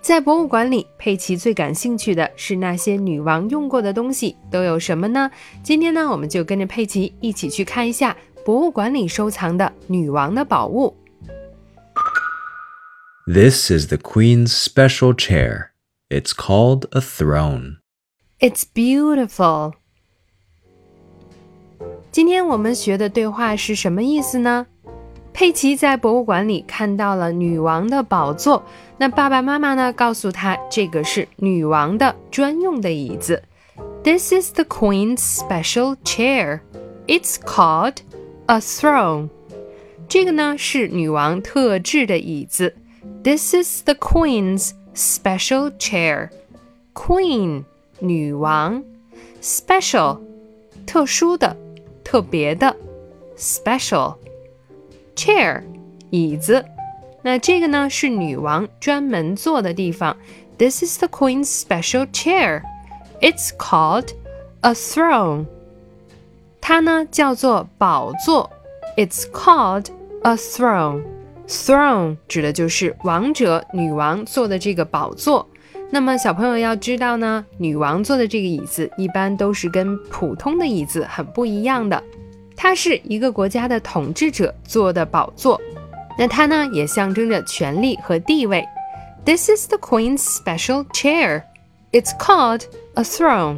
在博物馆里，佩奇最感兴趣的是那些女王用过的东西都有什么呢？今天呢，我们就跟着佩奇一起去看一下博物馆里收藏的女王的宝物。 This is the Queen's special chair. It's called a throne. It's beautiful。今天我们学的对话是什么意思呢？ 佩奇在博物馆里看到了女王的宝座，那爸爸妈妈呢告诉他这个是女王的专用的椅子。This is the Queen's special chair. It's called a throne. 这个呢是女王特制的椅子。This is the Queen's special chair. Queen 女王，special 特殊的、特别的，special Chair 椅子。那这个呢是女王专门坐的地方。This is the Queen's special chair. It's called a throne. 它呢叫做宝座。It's called a throne. Throne 指的就是王者、女王坐的这个宝座。那么小朋友要知道呢，女王坐的这个椅子一般都是跟普通的椅子很不一样的，它是一个国家的统治者坐的宝座。那它呢也象征着权力和地位。This is the Queen's special chair. It's called a throne.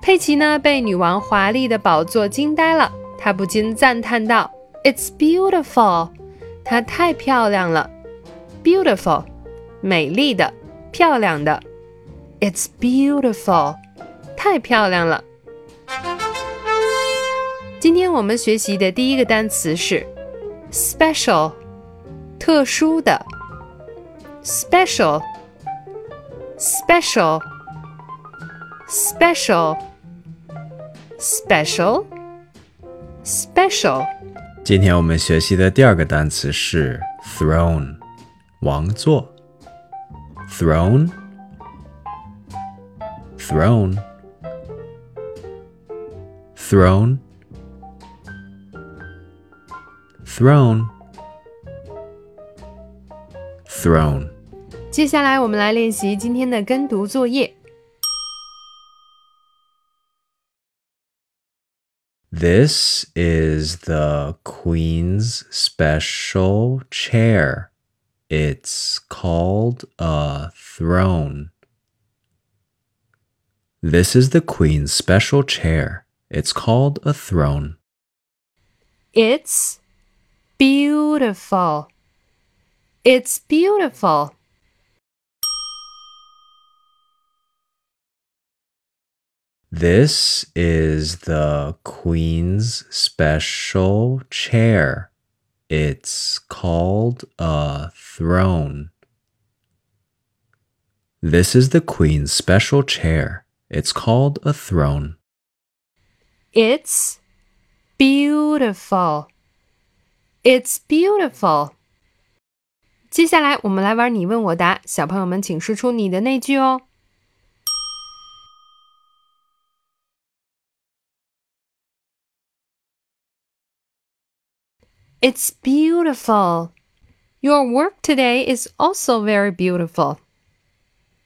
佩奇呢被女王华丽的宝座惊呆了，她不禁赞叹道：“It's beautiful. 它太漂亮了，beautiful，美丽的，漂亮的。It's beautiful，太漂亮了。今天我们学习的第一个单词是 special，特殊的。special，special，special，special。今天我们学习的第二个单词是 throne，王座。throne。throne throne throne throne 接下来我们来练习今天的跟读作业。 This is the Queen's special chair. It's called a throne. This is the Queen's special chair. It's called a throne. It's beautiful. It's beautiful. This is the Queen's special chair. It's called a throne. This is the Queen's special chair. It's called a throne. It's beautiful. It's beautiful. 接下来我们来玩你问我答，小朋友们请说出你的那句哦。 It's beautiful. Your work today is also very beautiful.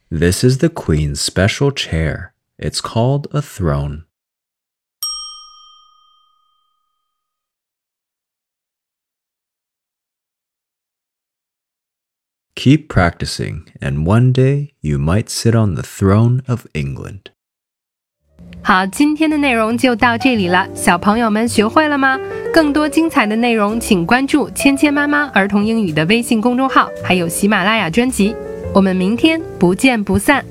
This is the Queen's special chair. It's called a throne. Keep practicing, and one day you might sit on the throne of England. 好，今天的内容就到这里了，小朋友们学会了吗？更多精彩的内容，请关注“芊芊妈妈儿童英语”的微信公众号，还有喜马拉雅专辑。我们明天不见不散。